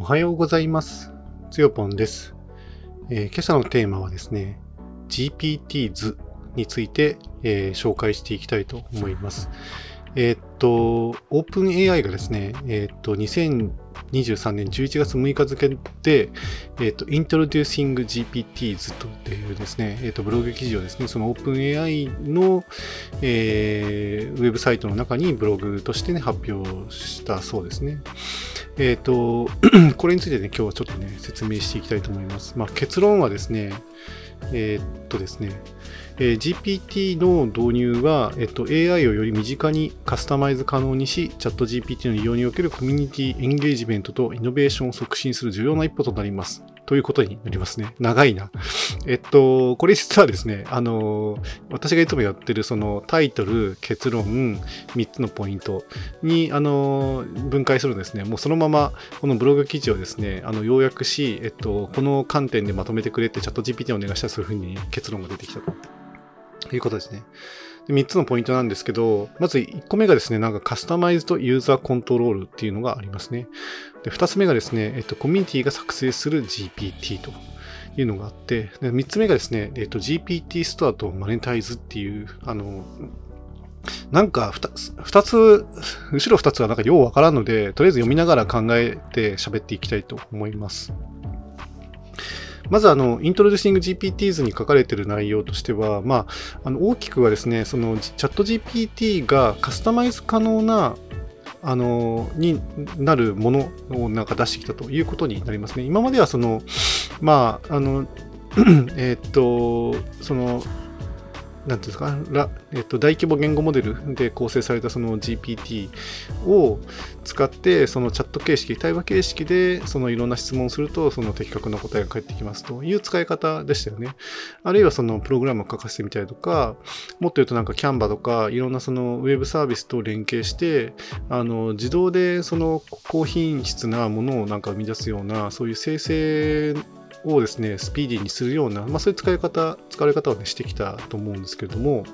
おはようございます。つよぽんです、えー今朝のテーマはですね、GPT 図について、えー紹介していきたいと思います。えーっと、OpenAI がですね、えっと、2023年11月6日付で、えーっと、Introducing GPT 図というですね、えーっと、ブログ記事をですね、その OpenAI の、えーウェブサイトの中にブログとしてね、発表したそうですね。えっ、と、これについてね、今日はちょっとね、説明していきたいと思います。まあ、結論はですね、えーっとですね、えー GPT の導入は、えっと、AI をより身近にカスタマイズ可能にし、チャット GPT の利用におけるコミュニティエンゲージメントとイノベーションを促進する重要な一歩となります。ということになりますね。長いな。えっと、これ実はですね、あの、私がいつもやってるそのタイトル、結論、3つのポイントに、あの、分解するんですね。もうそのまま、このブログ記事をですね、あの、要約し、えっと、この観点でまとめてくれってチャット GPT にお願いしたらそういうふうに結論が出てきたと。いうことですね。で3つのポイントなんですけど、まず1個目がですね、なんかカスタマイズとユーザーコントロールっていうのがありますね。で2つ目がですね、えっと、コミュニティが作成する GPT というのがあって、で3つ目がですね、えっと、GPT ストアとマネタイズっていう、あの、なんか 2, 2つ、後ろ2つはなんかようわからんので、とりあえず読みながら考えて喋っていきたいと思います。まずあの、Introducing GPTs に書かれている内容としては、まあ、あの大きくはですね、そのチャット GPT がカスタマイズ可能なあのになるものをなんか出してきたということになりますね。今まではその、まあ、あの、えっと、その、なんていうんですか、らえっと、大規模言語モデルで構成されたその GPT を使って、そのチャット形式、対話形式で、そのいろんな質問をすると、その的確な答えが返ってきますという使い方でしたよね。あるいはそのプログラムを書かせてみたりとか、もっと言うとなんかキャンバとか、いろんなそのウェブサービスと連携して、あの、自動でその高品質なものをなんか生み出すような、そういう生成をですね、スピーディーにするような、まあ、そういう使い方、使われ方を、ね、してきたと思うんですけれども、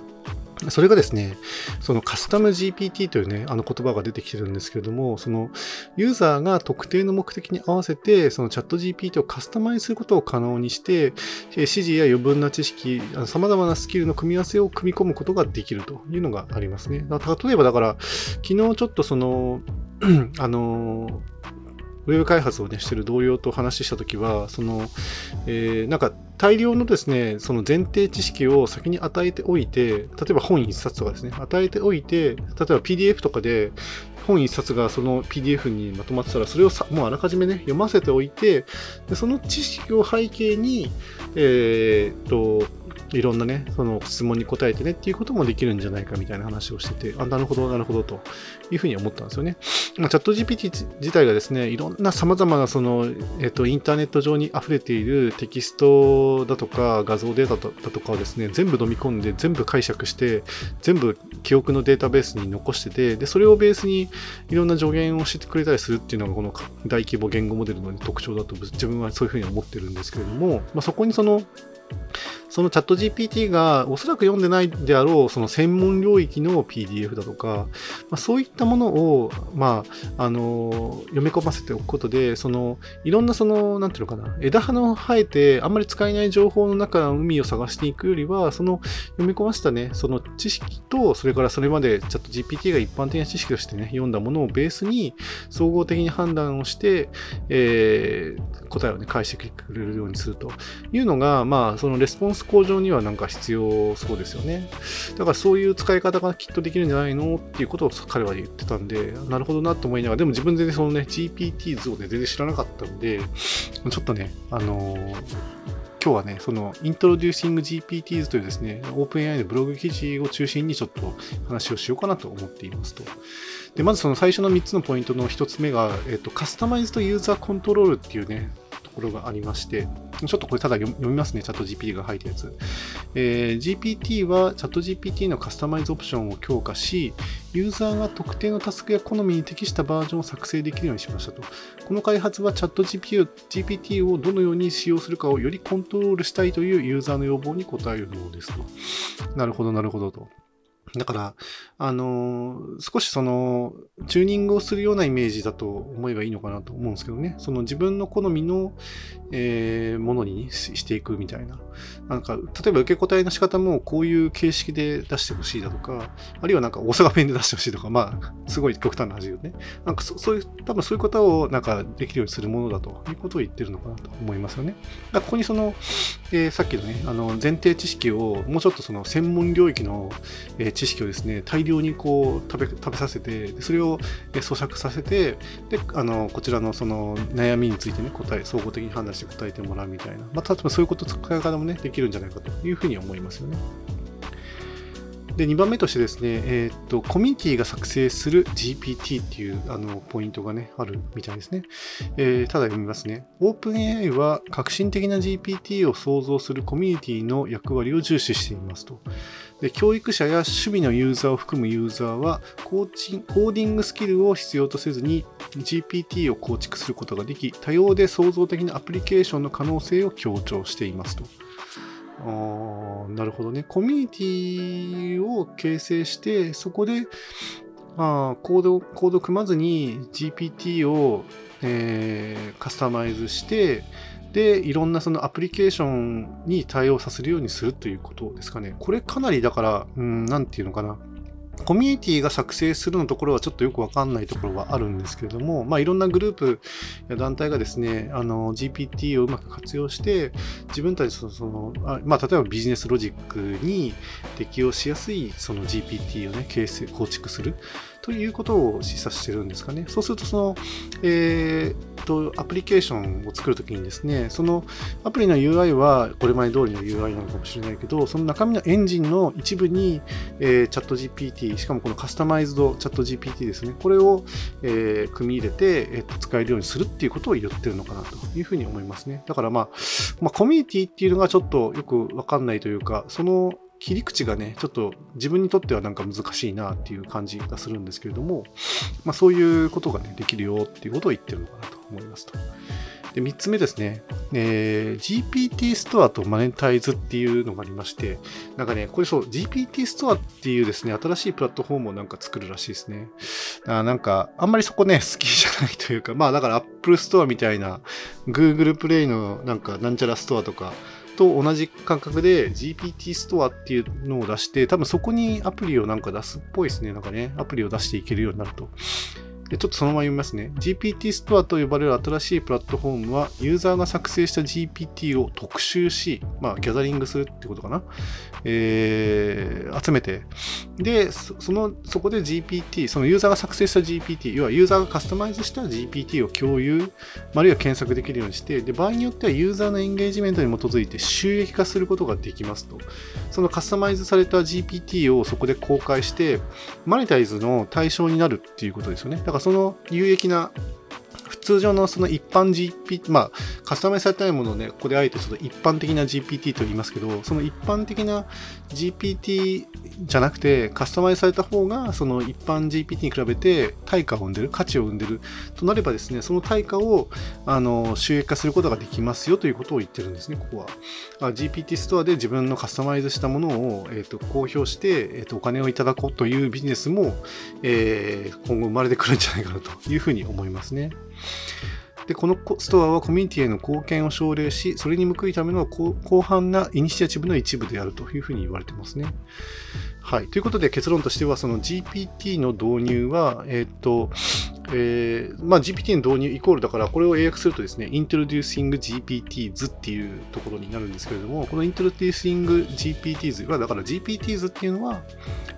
それがですね、そのカスタム GPT というね、あの言葉が出てきてるんですけれども、そのユーザーが特定の目的に合わせて、そのチャット GPT をカスタマイズすることを可能にして、指示や余分な知識、さまざまなスキルの組み合わせを組み込むことができるというのがありますね。例えばだから、昨日ちょっとその、あの、ウェブ開発を、ね、してる同僚と話したときは、その、えーなんか大量のですね、その前提知識を先に与えておいて、例えば本一冊とかですね、与えておいて、例えば PDF とかで本一冊がその PDF にまとまってたら、それをさもうあらかじめね、読ませておいて、でその知識を背景に、えーっと、いろんなね、その質問に答えてねっていうこともできるんじゃないかみたいな話をしてて、あ、なるほど、なるほどというふうに思ったんですよね。まあ、チャット GPT 自体がですね、いろんな様々なその、えっと、インターネット上に溢れているテキストだとか画像データだとかをですね、全部飲み込んで、全部解釈して、全部記憶のデータベースに残してて、で、それをベースにいろんな助言をしてくれたりするっていうのがこの大規模言語モデルの特徴だと自分はそういうふうに思ってるんですけれども、まあ、そこにその、そのチャット GPT がおそらく読んでないであろうその専門領域の PDF だとか、まあ、そういったものを、まあ、あの読み込ませておくことでそのいろんなそのなんていうのかな枝葉の生えてあんまり使えない情報の中の海を探していくよりはその読み込ませたねその知識とそれからそれまでチャット GPT が一般的な知識としてね読んだものをベースに総合的に判断をして、えー答えをね返してくれるようにするというのがまあそのレスポンス向上にはなんか必要そうですよね。だからそういう使い方がきっとできるんじゃないのっていうことを彼は言ってたんで、なるほどなと思いながら、でも自分全然そのね、GPT 図をね、全然知らなかったんで、ちょっとね、あのー今日はね、その Introducing GPTs というですね、OpenAI のブログ記事を中心にちょっと話をしようかなと思っていますと。で、まずその最初の3つのポイントの1つ目が、えっと、カスタマイズとユーザーコントロールっていうね、ころがありまして、ちょっとこれただ読みますね、チャット GPT が書いたやつ。えー GPT はチャット GPT のカスタマイズオプションを強化し、ユーザーが特定のタスクや好みに適したバージョンを作成できるようにしましたと。この開発はチャット GPT GPT をどのように使用するかをよりコントロールしたいというユーザーの要望に応えるものですと。なるほど、なるほどと。だから、あのー少しその、チューニングをするようなイメージだと思えばいいのかなと思うんですけどね。その自分の好みの、えーものにしていくみたいな。なんか、例えば受け答えの仕方もこういう形式で出してほしいだとか、あるいはなんか大阪弁で出してほしいとか、まあ、すごい極端な話よね。なんかそそういう、多分そういうことをなんかできるようにするものだということを言ってるのかなと思いますよね。だここにその、えーさっきのね、あの前提知識をもうちょっとその専門領域の、えー知識知識をですね、大量にこう食べ食べさせて、それを咀嚼させて、で、あの、こちらのその悩みについてね、答え、総合的に判断して答えてもらうみたいな。まあ、例えばそういうこと、使い方もね、できるんじゃないかというふうに思いますよね。で、2番目としてですね、えーっと、コミュニティが作成する GPT っていうあのポイントがね、あるみたいですね。えーただ読みますね。OpenAI は革新的な GPT を創造するコミュニティの役割を重視していますと。で教育者や趣味のユーザーを含むユーザーはコーチコーディングスキルを必要とせずに GPT を構築することができ、多様で創造的なアプリケーションの可能性を強調していますと。あなるほどね。コミュニティを形成して、そこであコードコード組まずに GPT を、えーカスタマイズして、で、いろんなそのアプリケーションに対応させるようにするということですかね。これかなりだから、うん、なんていうのかな。コミュニティが作成するのところはちょっとよくわかんないところはあるんですけれども、まあ、いろんなグループや団体がですね、あの GPT をうまく活用して、自分たちのその、あまあ、例えばビジネスロジックに適用しやすいその GPT をね、形成、構築するということを示唆してるんですかね。そうすると、その、えーっと、アプリケーションを作るときにですね、そのアプリの UI はこれまで通りの UI なのかもしれないけど、その中身のエンジンの一部に、えーチャット GPT、しかもこのカスタマイズドチャット GPT ですね、これを、えー組み入れて、えーと使えるようにするっていうことを言ってるのかなというふうに思いますね。だからまあ、まあ、コミュニティっていうのがちょっとよくわかんないというか、その切り口がね、ちょっと自分にとってはなんか難しいなっていう感じがするんですけれども、まあ、そういうことがね、できるよっていうことを言ってるのかなと思いますと。で、3つ目ですね、えー GPT ストアとマネタイズっていうのがありまして、なんかね、これそう、GPT ストアっていうですね、新しいプラットフォームをなんか作るらしいですね。あなんか、あんまりそこね、好きじゃないというか、まあだから Apple ストアみたいな、Google プレイのなんかなんちゃらストアとか、と同じ感覚で GPT ストアっていうのを出して、多分そこにアプリをなんか出すっぽいですね。なんかね、アプリを出していけるようになると。でちょっとそのまま読みますね。GPT ストアと呼ばれる新しいプラットフォームは、ユーザーが作成した GPT を特集し、まあ、ギャザリングするってことかな。えー集めて、で、そその、そこで GPT、そのユーザーが作成した GPT、要はユーザーがカスタマイズした GPT を共有、あるいは検索できるようにして、で、場合によってはユーザーのエンゲージメントに基づいて収益化することができますと。そのカスタマイズされた GPT をそこで公開して、マネタイズの対象になるっていうことですよね。だからその有益な普通常のその一般 GPT、まあ、カスタマイズされたいものをね、ここであえてその一般的な GPT と言いますけど、その一般的な GPT じゃなくて、カスタマイズされた方が、その一般 GPT に比べて対価を生んでる、価値を生んでるとなればですね、その対価をあの収益化することができますよということを言ってるんですね、ここは。GPT ストアで自分のカスタマイズしたものを、えー、と公表して、えー、とお金をいただこうというビジネスも、えー今後生まれてくるんじゃないかなというふうに思いますね。で、このストアはコミュニティへの貢献を奨励し、それに報いための広範なイニシアチブの一部であるというふうに言われてますね。はい。ということで結論としては、その GPT の導入は、えっ、と、えーまあ、GPT の導入イコールだから、これを英訳するとですね、Introducing GPTs っていうところになるんですけれども、この Introducing GPTs は、だから GPTs っていうのは、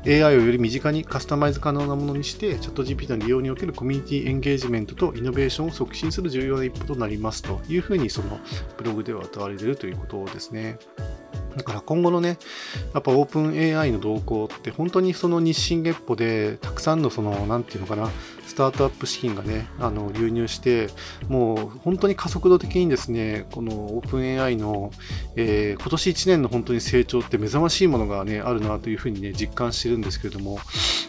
AI をより身近にカスタマイズ可能なものにして、チャット GPT の利用におけるコミュニティエンゲージメントとイノベーションを促進する重要な一歩となりますというふうに、そのブログでは歌われているということですね。だから今後のね、やっぱオープン AI の動向って本当にその日進月歩でたくさんのその、なんていうのかな、スタートアップ資金がね、あの流入して、もう本当に加速度的にですね、このオープン AI の、えー今年1年の本当に成長って目覚ましいものがね、あるなというふうにね、実感してるんですけれども、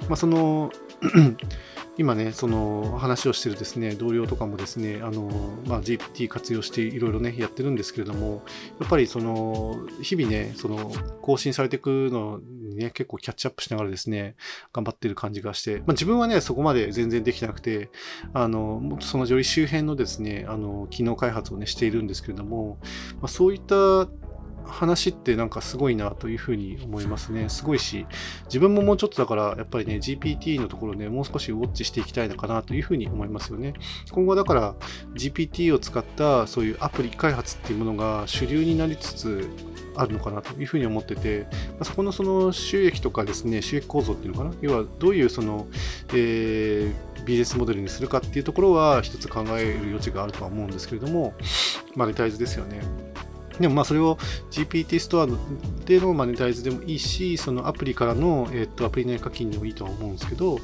まあ、その、今ね、その話をしてるですね、同僚とかもですね、あの、まあ、GPT 活用していろいろね、やってるんですけれども、やっぱりその、日々ね、その、更新されていくのにね、結構キャッチアップしながらですね、頑張ってる感じがして、まあ、自分はね、そこまで全然できてなくて、あの、そのより周辺のですね、あの、機能開発をね、しているんですけれども、まあ、そういった話ってなんかすごいなというふうに思いますね。すごいし、自分ももうちょっとだからやっぱりね、GPT のところね、もう少しウォッチしていきたいのかなというふうに思いますよね。今後だから GPT を使ったそういうアプリ開発っていうものが主流になりつつあるのかなというふうに思ってて、そこのその収益とかですね、収益構造っていうのかな、要はどういうその、えー、ビジネスモデルにするかっていうところは一つ考える余地があるとは思うんですけれども、マネタイズですよね。でもまあそれを GPT ストアでのマネタイズでもいいし、そのアプリからの、えっとアプリ内課金でもいいとは思うんですけど、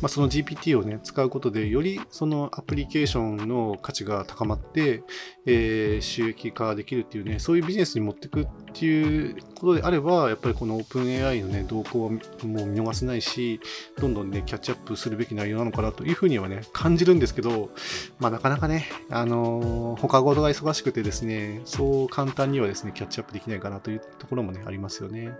まあ、その GPT をね、使うことで、よりそのアプリケーションの価値が高まって、えー、収益化できるっていうね、そういうビジネスに持っていくっていうことであれば、やっぱりこの OpenAI のね、動向はもう見逃せないし、どんどんね、キャッチアップするべき内容なのかなというふうにはね、感じるんですけど、まあなかなかね、あのー、他事が忙しくてですね、そう簡単にはですね、キャッチアップできないかなというところもね、ありますよね。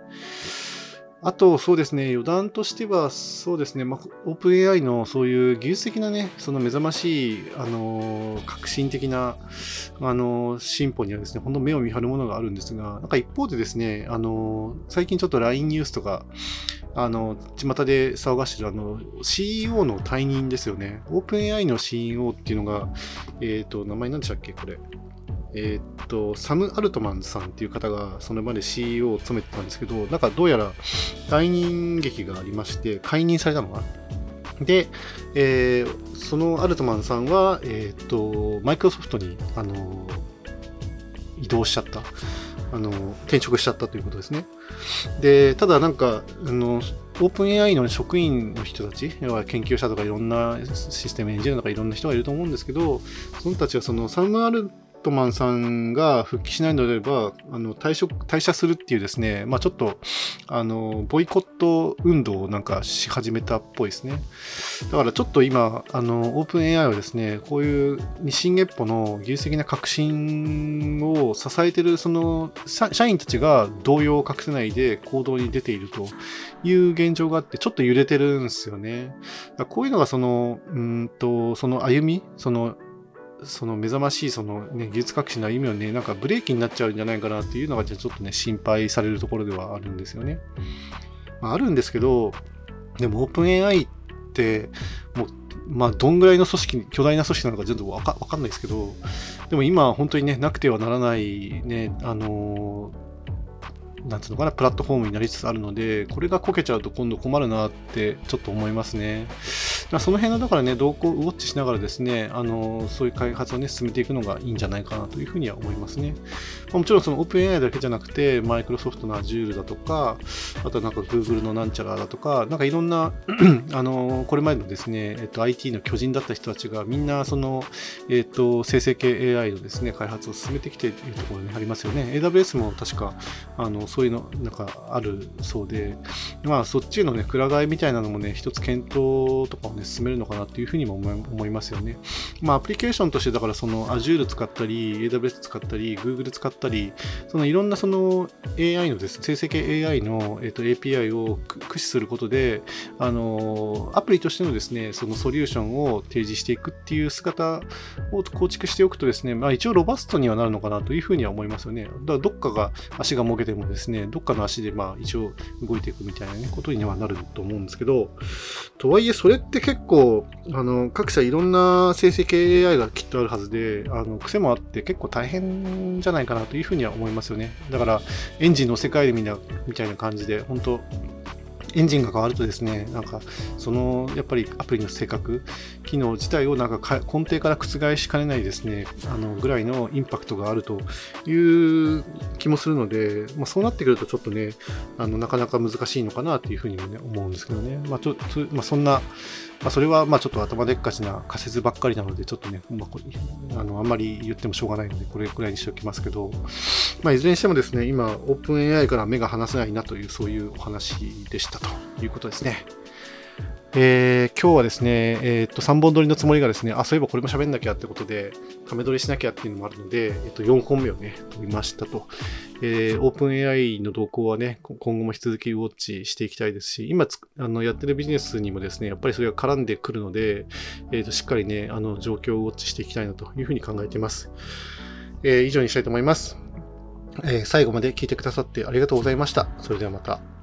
あと、そうですね、余談としては、そうですね、まあ、OpenAI のそういう技術的なね、その目覚ましい、あの、革新的な、あの、進歩にはですね、本当目を見張るものがあるんですが、なんか一方でですね、あの、最近ちょっと LINE ニュースとか、あの、巷で騒がしてるあの、CEO の退任ですよね。OpenAI の CEO っていうのが、えっ、と、名前何でしたっけこれ。えー、っと、サム・アルトマンさんっていう方がその場で CEO を務めてたんですけど、なんかどうやら退任劇がありまして、解任されたのかな。で、えー、そのアルトマンさんは、えー、っと、マイクロソフトに、あの、移動しちゃった。あの、転職しちゃったということですね。で、ただなんか、あの、オープン AI の職員の人たち、要は研究者とかいろんなシステムエンジニアとかいろんな人がいると思うんですけど、その人たちはそのサム・アルトマンさんが復帰しないのであれば、あの退職退社するっていうですね、まあ、ちょっとあのボイコット運動をなんかし始めたっぽいですね。だからちょっと今、あのオープン AI はですね、こういう日進月歩の技術的な革新を支えてるその社員たちが動揺を隠せないで行動に出ているという現状があって、ちょっと揺れてるんですよね。こういうのがその、うんと、その歩み、そのその目覚ましいその、ね、技術革新の意味をね、なんかブレーキになっちゃうんじゃないかなっていうのがじゃ、ちょっとね、心配されるところではあるんですよね。まあ、あるんですけど、でもオープン AI って、もう、まあ、どんぐらいの組織、巨大な組織なのか全然わかかんないですけど、でも今、本当にね、なくてはならないね、あのーなんつうのかな、プラットフォームになりつつあるので、これがこけちゃうと今度困るなってちょっと思いますね。その辺のだからね、動向をウォッチしながらですね、あのそういう開発をね、進めていくのがいいんじゃないかなというふうには思いますね。まあ、もちろんその OpenAI だけじゃなくて、マイクロソフトの Azure だとか、あとはなんか Google のなんちゃらだとか、なんかいろんな あのこれまでのですね、えっと、IT の巨人だった人たちがみんなその、えっと、生成系 AI のですね、開発を進めてきているところにありますよね。AWS も確か、あのそういうの、なんかあるそうで、まあそっちのね、くら替えみたいなのもね、一つ検討とかをね、進めるのかなっていうふうにも思いますよね。まあアプリケーションとして、だからその Azure 使ったり、AWS 使ったり、Google 使ったり、そのいろんなその AI のです、生成系 AI の、えー、と API を駆使することで、あのアプリとしてのですね、そのソリューションを提示していくっていう姿を構築しておくとですね、まあ一応ロバストにはなるのかなというふうには思いますよね。だからどっかが足がもげてもですね、ですねどっかの足でまあ一応動いていくみたいな、ね、ことにはなると思うんですけど、とはいえそれって結構、あの、各社いろんな生成系 AI がきっとあるはずで、あの、癖もあって結構大変じゃないかなというふうには思いますよね。だから、エンジンの世界でみたいな感じで、本当エンジンが変わるとですね、なんか、その、やっぱりアプリの性格、機能自体をなんか根底から覆しかねないですね、あの、ぐらいのインパクトがあるという気もするので、まあ、そうなってくるとちょっとね、あの、なかなか難しいのかなというふうに、ね、思うんですけどね。まあ、ちょまあ、そんな、まあ、それはまあちょっと頭でっかちな仮説ばっかりなので、ちょっとね、まあ、あのあんまり言ってもしょうがないので、これくらいにしておきますけど、まあ、いずれにしてもですね、今、オープン AI から目が離せないなという、そういうお話でしたということですね。えー、今日はですね、えー、っと3本撮りのつもりがですね、あ、そういえばこれも喋んなきゃってことで、ため撮りしなきゃっていうのもあるので、えー、っと4本目をね、撮りましたと。えー、オープン AI の動向はね、今後も引き続きウォッチしていきたいですし、今あのやってるビジネスにもですね、やっぱりそれが絡んでくるので、えー、としっかりね、あの状況をウォッチしていきたいなというふうに考えています。えー、以上にしたいと思います。えー、最後まで聞いてくださってありがとうございました。それではまた。